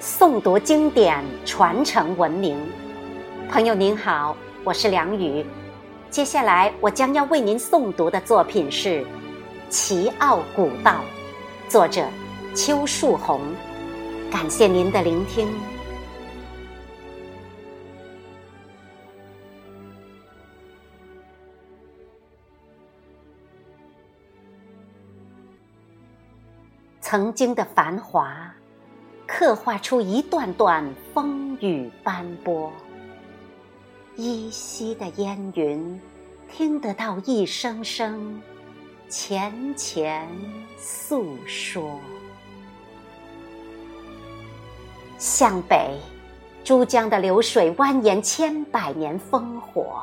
诵读经典，传承文明。朋友您好，我是梁宇。接下来我将要为您诵读的作品是《奇奥古道》，作者邱树红。感谢您的聆听。曾经的繁华，刻画出一段段风雨斑驳；依稀的烟云，听得到一声声浅浅诉说。向北，珠江的流水蜿蜒千百年烽火，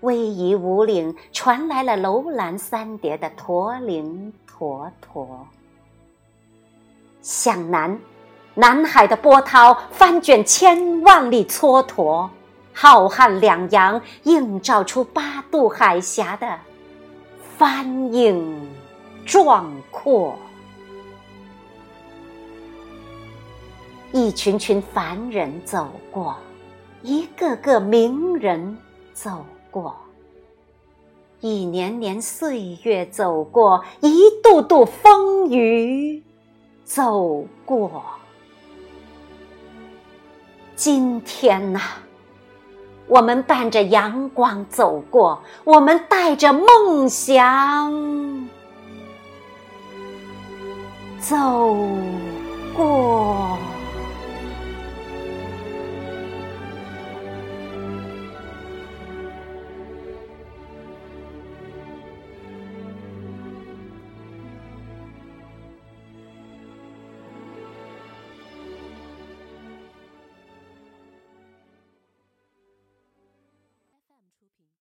逶迤五岭传来了楼兰三叠的驼铃驼驼。向南，南海的波涛翻卷千万里蹉跎，浩瀚两洋映照出八渡海峡的翻影壮阔。一群群凡人走过，一个个名人走过，一年年岁月走过，一度度风雨。走过，今天呐，我们伴着阳光走过，我们带着梦想走过。